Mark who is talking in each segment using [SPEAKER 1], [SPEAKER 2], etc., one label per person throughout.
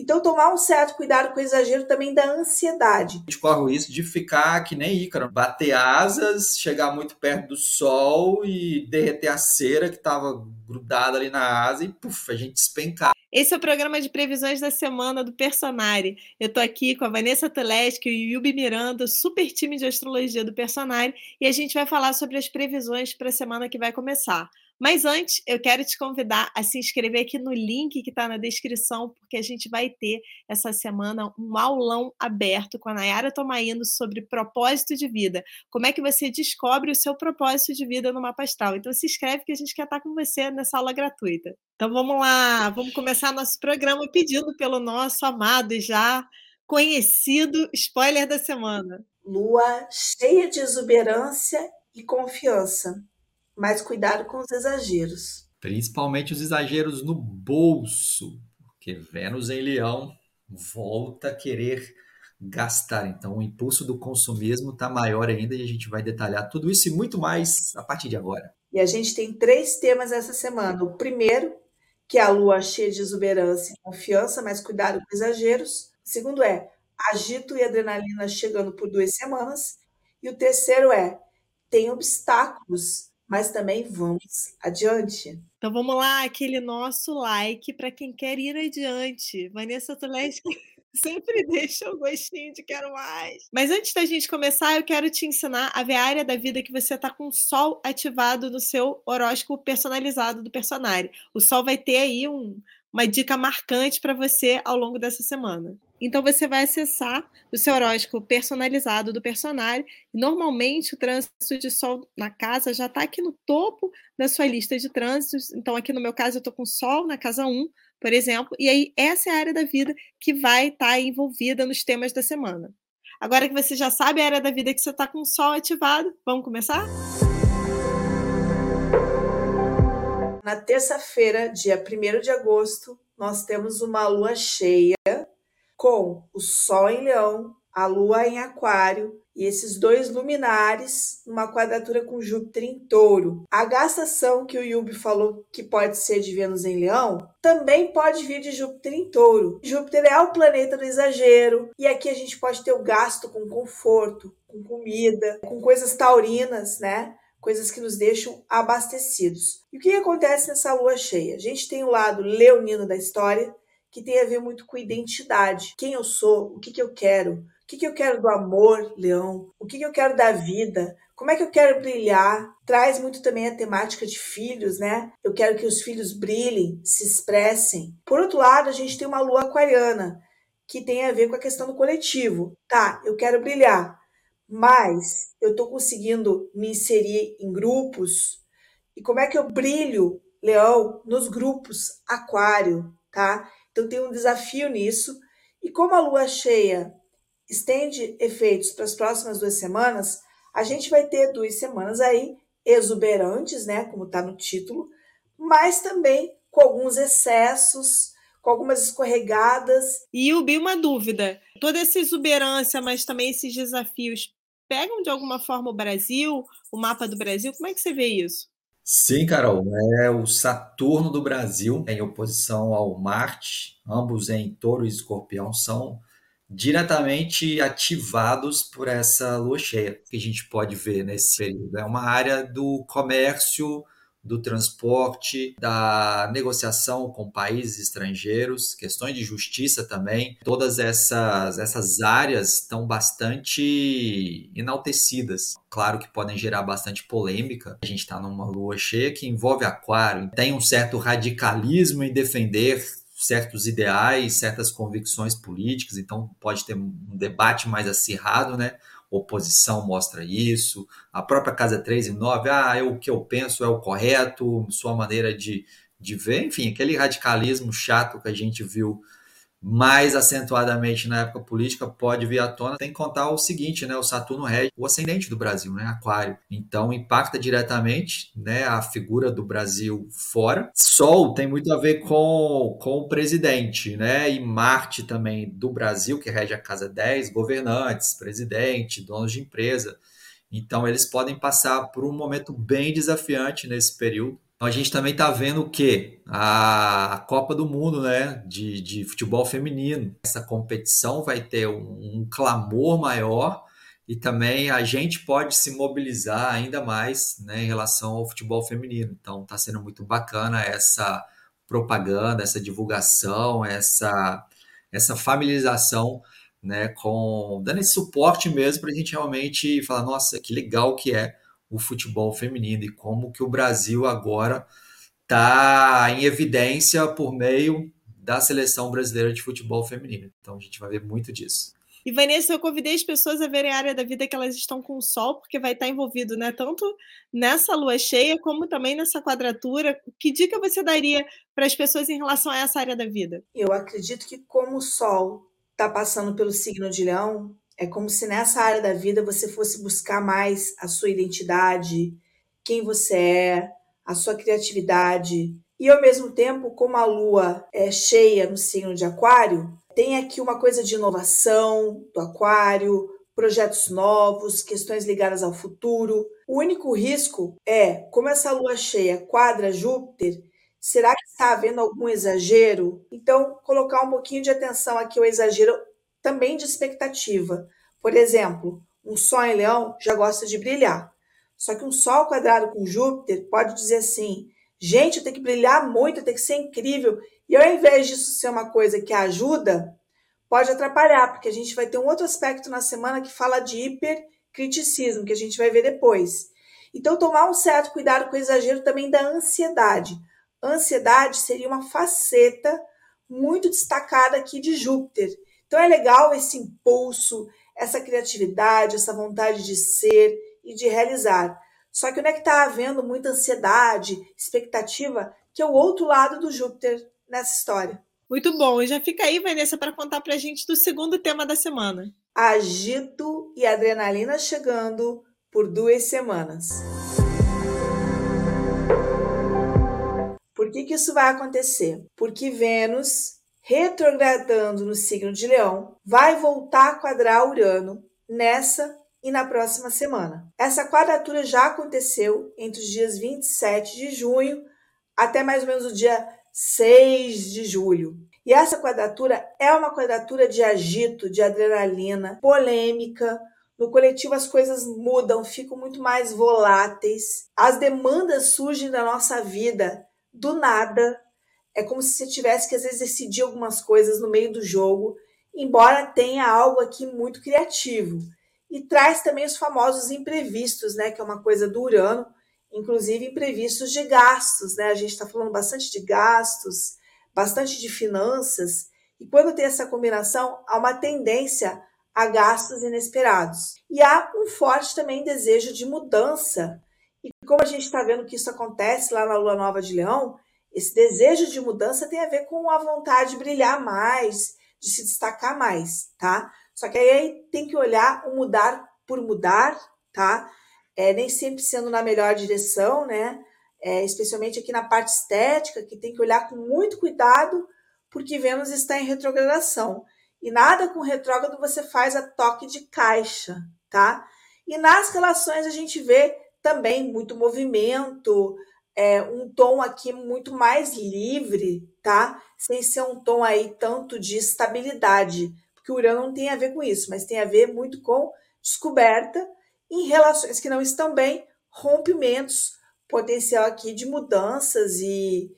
[SPEAKER 1] Então, tomar um certo cuidado com o exagero também da ansiedade.
[SPEAKER 2] A gente corre o risco de ficar que nem Ícaro, bater asas, chegar muito perto do sol e derreter a cera que estava grudada ali na asa e puf, a gente despencar.
[SPEAKER 3] Esse é o programa de previsões da semana do Personari. Eu estou aqui com a Vanessa Teleschi e o Yubi Miranda, super time de astrologia do Personari, e a gente vai falar sobre as previsões para a semana que vai começar. Mas antes, eu quero te convidar a se inscrever aqui no link que está na descrição, porque a gente vai ter essa semana um aulão aberto com a Nayara Tomaino sobre propósito de vida. Como é que você descobre o seu propósito de vida no mapa astral? Então se inscreve que a gente quer estar com você nessa aula gratuita. Então vamos lá, vamos começar nosso programa pedindo pelo nosso amado e já conhecido spoiler da semana.
[SPEAKER 1] Lua cheia de exuberância e confiança mas cuidado com os exageros.
[SPEAKER 2] Principalmente os exageros no bolso, porque Vênus em Leão volta a querer gastar. Então, o impulso do consumismo está maior ainda e a gente vai detalhar tudo isso e muito mais a partir de agora.
[SPEAKER 1] E a gente tem três temas essa semana. O primeiro, que é a lua cheia de exuberância e confiança, mas cuidado com exageros. O segundo é agito e adrenalina chegando por duas semanas. E o terceiro é tem obstáculos mas também vamos adiante.
[SPEAKER 3] Então vamos lá, aquele nosso like para quem quer ir adiante. Vanessa Tuleschi sempre deixa o gostinho de quero mais. Mas antes da gente começar, eu quero te ensinar a ver a área da vida que você está com o Sol ativado no seu horóscopo personalizado do personagem. O Sol vai ter aí um, uma dica marcante para você ao longo dessa semana. Então você vai acessar o seu horóscopo personalizado do personagem. Normalmente o trânsito de sol na casa já está aqui no topo da sua lista de trânsitos. Então, aqui no meu caso, eu estou com Sol na casa 1, por exemplo, e aí essa é a área da vida que vai estar tá envolvida nos temas da semana. Agora que você já sabe a área da vida que você está com o Sol ativado, vamos começar?
[SPEAKER 1] Na terça-feira, dia 1 de agosto, nós temos uma lua cheia com o Sol em Leão, a Lua em Aquário e esses dois luminares numa quadratura com Júpiter em Touro. A gastação que o Yubi falou que pode ser de Vênus em Leão também pode vir de Júpiter em Touro. Júpiter é o planeta do exagero e aqui a gente pode ter o gasto com conforto, com comida, com coisas taurinas, né? Coisas que nos deixam abastecidos. E o que acontece nessa lua cheia? A gente tem o lado leonino da história, que tem a ver muito com identidade. Quem eu sou, o que, que eu quero, o que, que eu quero do amor, Leão, o que, que eu quero da vida, como é que eu quero brilhar? Traz muito também a temática de filhos, né? Eu quero que os filhos brilhem, se expressem. Por outro lado, a gente tem uma lua aquariana, que tem a ver com a questão do coletivo. Tá, eu quero brilhar, mas eu estou conseguindo me inserir em grupos. E como é que eu brilho, Leão, nos grupos aquário, tá? Então tem um desafio nisso. E como a lua cheia estende efeitos para as próximas duas semanas, a gente vai ter duas semanas aí exuberantes, né, como está no título, mas também com alguns excessos, com algumas escorregadas.
[SPEAKER 3] E Ubi, uma dúvida: toda essa exuberância, mas também esses desafios, pegam de alguma forma o Brasil, o mapa do Brasil? Como é que você vê isso?
[SPEAKER 2] Sim, Carol, é o Saturno do Brasil em oposição ao Marte, ambos em Touro e Escorpião, são diretamente ativados por essa lua cheia que a gente pode ver nesse período. É uma área do comércio, do transporte, da negociação com países estrangeiros, questões de justiça também. Todas essas, essas áreas estão bastante enaltecidas. Claro que podem gerar bastante polêmica. A gente está numa lua cheia que envolve aquário, tem um certo radicalismo em defender certos ideais, certas convicções políticas, então pode ter um debate mais acirrado, né? Oposição mostra isso, a própria Casa 3 e 9, ah, eu, o que eu penso é o correto, sua maneira de, de ver, enfim, aquele radicalismo chato que a gente viu mais acentuadamente na época política pode vir à tona. Tem que contar o seguinte, né? O Saturno rege o ascendente do Brasil, né? Aquário. Então impacta diretamente, né? A figura do Brasil fora. Sol tem muito a ver com, com o presidente, né? E Marte também do Brasil, que rege a casa 10, governantes, presidente, donos de empresa. Então eles podem passar por um momento bem desafiante nesse período a gente também está vendo o quê? A Copa do Mundo né? de, de futebol feminino. Essa competição vai ter um, um clamor maior e também a gente pode se mobilizar ainda mais né, em relação ao futebol feminino. Então está sendo muito bacana essa propaganda, essa divulgação, essa, essa familiarização né, com dando esse suporte mesmo para a gente realmente falar, nossa, que legal que é o futebol feminino e como que o Brasil agora está em evidência por meio da seleção brasileira de futebol feminino. Então a gente vai ver muito disso.
[SPEAKER 3] E Vanessa, eu convidei as pessoas a verem a área da vida que elas estão com o sol, porque vai estar envolvido, né, tanto nessa lua cheia como também nessa quadratura. Que dica você daria para as pessoas em relação a essa área da vida?
[SPEAKER 1] Eu acredito que como o sol está passando pelo signo de Leão, é como se nessa área da vida você fosse buscar mais a sua identidade, quem você é, a sua criatividade. E ao mesmo tempo, como a lua é cheia no signo de Aquário, tem aqui uma coisa de inovação do Aquário, projetos novos, questões ligadas ao futuro. O único risco é, como essa lua cheia quadra Júpiter, Será que está havendo algum exagero? Então, colocar um pouquinho de atenção aqui ao exagero também de expectativa. Por exemplo, um Sol em Leão já gosta de brilhar. Só que um Sol quadrado com Júpiter pode dizer assim: gente, eu tenho que brilhar muito, eu tenho que ser incrível. E ao invés disso ser uma coisa que ajuda, pode atrapalhar, porque a gente vai ter um outro aspecto na semana que fala de hipercriticismo, que a gente vai ver depois. Então, tomar um certo cuidado com o exagero também da ansiedade ansiedade seria uma faceta muito destacada aqui de Júpiter. Então é legal esse impulso, essa criatividade, essa vontade de ser e de realizar. Só que onde é que está havendo muita ansiedade, expectativa, que é o outro lado do Júpiter nessa história.
[SPEAKER 3] Muito bom. E já fica aí, Vanessa, para contar para a gente do segundo tema da semana.
[SPEAKER 1] Agito e adrenalina chegando por duas semanas. Por que, que isso vai acontecer? Porque Vênus, retrogradando no signo de Leão, vai voltar a quadrar Urano nessa e na próxima semana. Essa quadratura já aconteceu entre os dias 27 de junho até mais ou menos o dia 6 de julho. E essa quadratura é uma quadratura de agito, de adrenalina, polêmica. No coletivo as coisas mudam, ficam muito mais voláteis. As demandas surgem da nossa vida do nada. É como se você tivesse que às vezes decidir algumas coisas no meio do jogo, embora tenha algo aqui muito criativo. E traz também os famosos imprevistos, né? Que é uma coisa do Urano, inclusive imprevistos de gastos, né? A gente está falando bastante de gastos, bastante de finanças, e quando tem essa combinação, há uma tendência a gastos inesperados. E há um forte também desejo de mudança e como a gente está vendo que isso acontece lá na Lua Nova de Leão, esse desejo de mudança tem a ver com a vontade de brilhar mais, de se destacar mais, tá? Só que aí tem que olhar o mudar por mudar, tá? É, nem sempre sendo na melhor direção, né? É, especialmente aqui na parte estética, que tem que olhar com muito cuidado, porque Vênus está em retrogradação. E nada com retrógrado você faz a toque de caixa, tá? E nas relações a gente vê também muito movimento, é, um tom aqui muito mais livre, tá? Sem ser um tom aí tanto de estabilidade, porque Urano não tem a ver com isso, mas tem a ver muito com descoberta em relações que não estão bem, rompimentos, potencial aqui de mudanças e,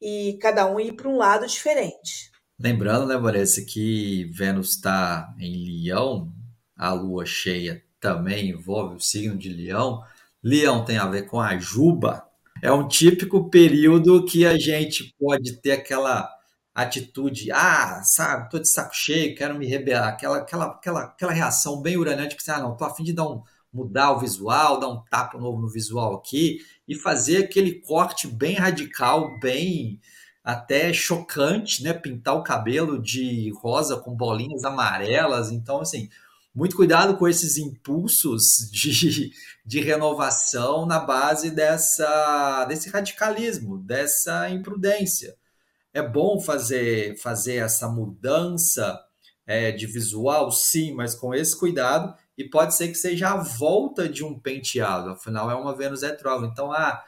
[SPEAKER 1] e cada um ir para um lado diferente.
[SPEAKER 2] Lembrando, né, Vanessa, que Vênus está em Leão, a lua cheia também envolve o signo de Leão, Leão tem a ver com a juba. É um típico período que a gente pode ter aquela atitude, ah, sabe, tô de saco cheio, quero me rebelar, aquela, aquela, aquela, aquela reação bem uraniante, que ah, não, tô a fim de dar um, mudar o visual, dar um tapa novo no visual aqui e fazer aquele corte bem radical, bem até chocante, né? Pintar o cabelo de rosa com bolinhas amarelas. Então, assim, muito cuidado com esses impulsos de, de renovação na base dessa, desse radicalismo, dessa imprudência. É bom fazer, fazer essa mudança é, de visual, sim, mas com esse cuidado, e pode ser que seja a volta de um penteado, afinal é uma Vênus retrógrada. Então, ah,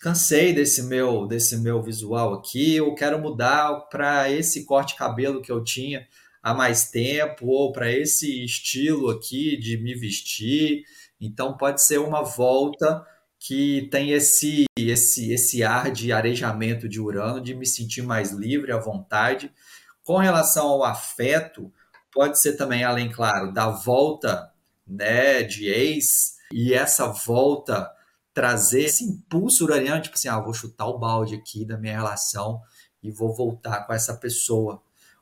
[SPEAKER 2] cansei desse meu desse meu visual aqui, eu quero mudar para esse corte de cabelo que eu tinha há mais tempo ou para esse estilo aqui de me vestir. Então pode ser uma volta que tem esse esse esse ar de arejamento de Urano, de me sentir mais livre à vontade. Com relação ao afeto, pode ser também além claro da volta, né, de ex e essa volta trazer esse impulso uraniano, tipo assim, ah, vou chutar o balde aqui da minha relação e vou voltar com essa pessoa.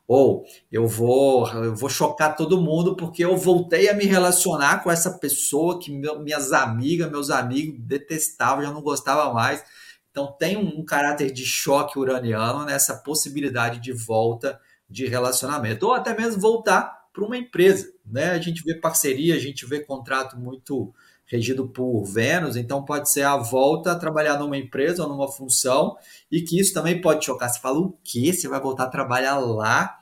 [SPEAKER 2] Ou eu vou, eu vou chocar todo mundo porque eu voltei a me relacionar com essa pessoa que meu, minhas amigas, meus amigos detestavam, já não gostava mais. Então tem um, um caráter de choque uraniano nessa possibilidade de volta de relacionamento, ou até mesmo voltar para uma empresa. Né? A gente vê parceria, a gente vê contrato muito regido por Vênus, então pode ser a volta a trabalhar numa empresa ou numa função, e que isso também pode chocar. Você fala, o quê? Você vai voltar a trabalhar lá?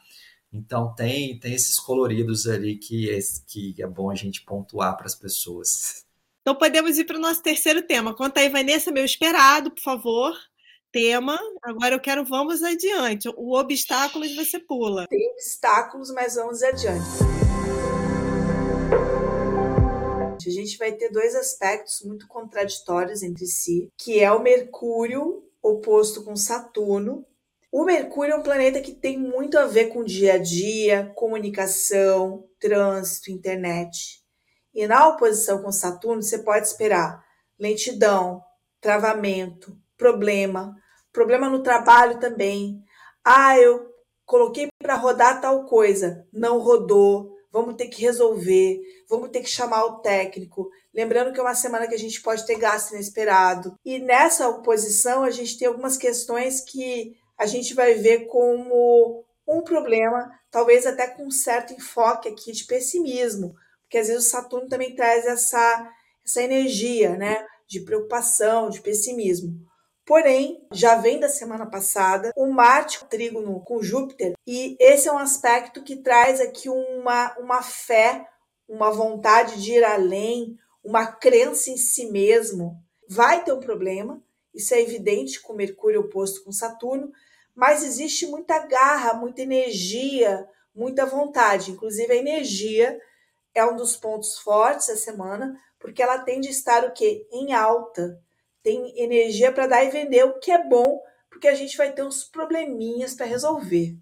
[SPEAKER 2] Então tem, tem esses coloridos ali que é, que é bom a gente pontuar para as pessoas.
[SPEAKER 3] Então podemos ir para o nosso terceiro tema. Conta aí, Vanessa, meu esperado, por favor. Tema. Agora eu quero, vamos adiante. O obstáculos você pula.
[SPEAKER 1] Tem obstáculos, mas vamos adiante a gente vai ter dois aspectos muito contraditórios entre si, que é o Mercúrio oposto com Saturno. O Mercúrio é um planeta que tem muito a ver com dia a dia, comunicação, trânsito, internet. E na oposição com Saturno, você pode esperar lentidão, travamento, problema, problema no trabalho também. Ah, eu coloquei para rodar tal coisa, não rodou, vamos ter que resolver, vamos ter que chamar o técnico. Lembrando que é uma semana que a gente pode ter gasto inesperado. E nessa oposição, a gente tem algumas questões que a gente vai ver como um problema, talvez até com um certo enfoque aqui de pessimismo, porque às vezes o Saturno também traz essa, essa energia, né, de preocupação, de pessimismo. Porém, já vem da semana passada o Marte trígono com Júpiter, e esse é um aspecto que traz aqui uma, uma fé, uma vontade de ir além, uma crença em si mesmo. Vai ter um problema, isso é evidente com Mercúrio oposto com Saturno, mas existe muita garra, muita energia, muita vontade. Inclusive, a energia é um dos pontos fortes da semana, porque ela tende a estar o quê? Em alta tem energia para dar e vender, o que é bom, porque a gente vai ter uns probleminhas para resolver.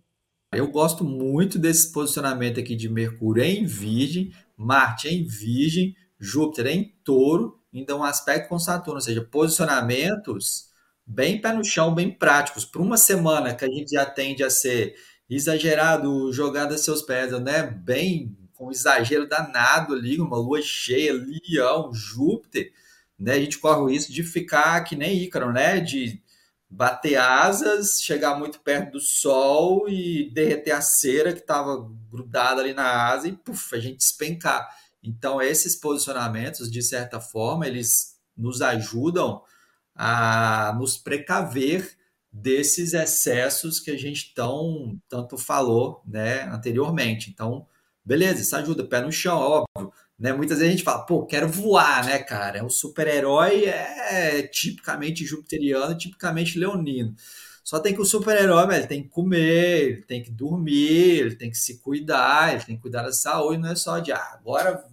[SPEAKER 2] Eu gosto muito desse posicionamento aqui de Mercúrio em Virgem, Marte em Virgem, Júpiter em Touro, então um aspecto com Saturno, ou seja, posicionamentos bem pé no chão, bem práticos. Para uma semana que a gente já tende a ser exagerado, jogada seus pés, né? Bem com exagero danado ali, uma lua cheia, Leão, Júpiter né? A gente corre o risco de ficar que nem Ícaro, né? De bater asas, chegar muito perto do sol e derreter a cera que estava grudada ali na asa e puf, a gente despencar. Então, esses posicionamentos, de certa forma, eles nos ajudam a nos precaver desses excessos que a gente tão tanto falou, né, anteriormente. Então, beleza, isso ajuda, pé no chão, óbvio. Né? Muitas vezes a gente fala, pô, quero voar, né, cara? O super-herói é tipicamente jupiteriano, tipicamente leonino. Só tem que o super-herói, ele tem que comer, ele tem que dormir, ele tem que se cuidar, ele tem que cuidar da saúde, não é só de, ah, agora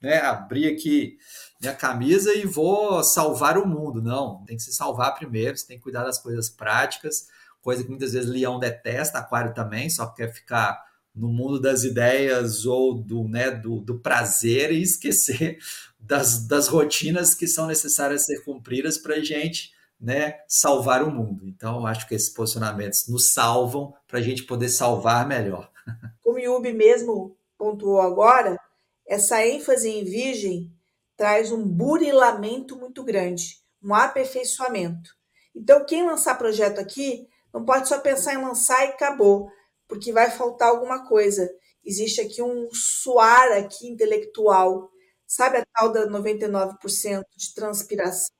[SPEAKER 2] né, abrir aqui minha camisa e vou salvar o mundo. Não, tem que se salvar primeiro, você tem que cuidar das coisas práticas, coisa que muitas vezes leão detesta, aquário também, só quer ficar no mundo das ideias ou do, né, do, do prazer e esquecer das, das rotinas que são necessárias ser cumpridas para a gente né, salvar o mundo. Então, acho que esses posicionamentos nos salvam para a gente poder salvar melhor.
[SPEAKER 1] Como Yubi mesmo pontuou agora, essa ênfase em virgem traz um burilamento muito grande, um aperfeiçoamento. Então, quem lançar projeto aqui não pode só pensar em lançar e acabou porque vai faltar alguma coisa. Existe aqui um suar aqui intelectual. Sabe a tal da 99% de transpiração?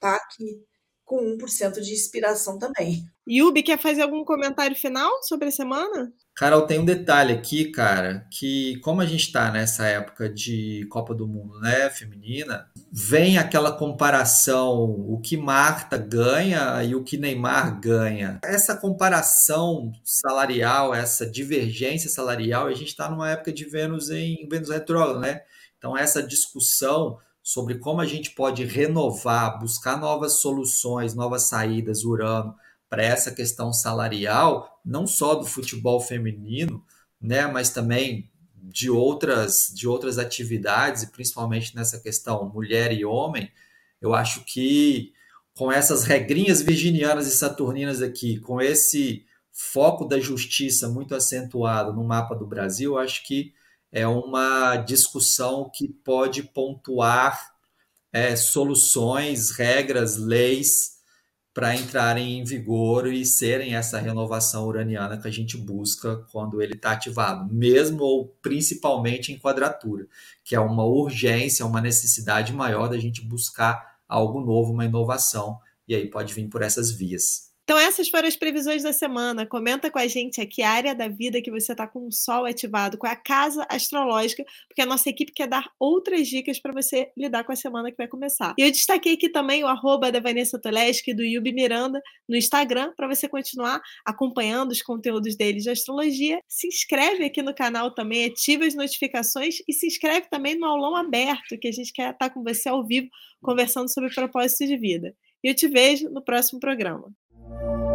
[SPEAKER 1] Tá aqui com 1% de inspiração também.
[SPEAKER 3] Yubi, quer fazer algum comentário final sobre a semana?
[SPEAKER 2] Carol, tem um detalhe aqui, cara, que como a gente está nessa época de Copa do Mundo, né, feminina, vem aquela comparação, o que Marta ganha e o que Neymar ganha. Essa comparação salarial, essa divergência salarial, a gente está numa época de Vênus em Vênus retrógrado, né? Então essa discussão sobre como a gente pode renovar, buscar novas soluções, novas saídas, Urano, para essa questão salarial, não só do futebol feminino, né, mas também de outras de outras atividades e principalmente nessa questão mulher e homem, eu acho que com essas regrinhas virginianas e saturninas aqui, com esse foco da justiça muito acentuado no mapa do Brasil, eu acho que é uma discussão que pode pontuar é, soluções, regras, leis para entrarem em vigor e serem essa renovação uraniana que a gente busca quando ele está ativado, mesmo ou principalmente em quadratura, que é uma urgência, uma necessidade maior da gente buscar algo novo, uma inovação, e aí pode vir por essas vias.
[SPEAKER 3] Então, essas foram as previsões da semana. Comenta com a gente aqui a área da vida que você está com o sol ativado, com a casa astrológica, porque a nossa equipe quer dar outras dicas para você lidar com a semana que vai começar. E eu destaquei aqui também o arroba da Vanessa Toleski do Yubi Miranda no Instagram, para você continuar acompanhando os conteúdos deles de astrologia. Se inscreve aqui no canal também, ativa as notificações e se inscreve também no aulão aberto, que a gente quer estar com você ao vivo conversando sobre propósito de vida. E eu te vejo no próximo programa. Thank you.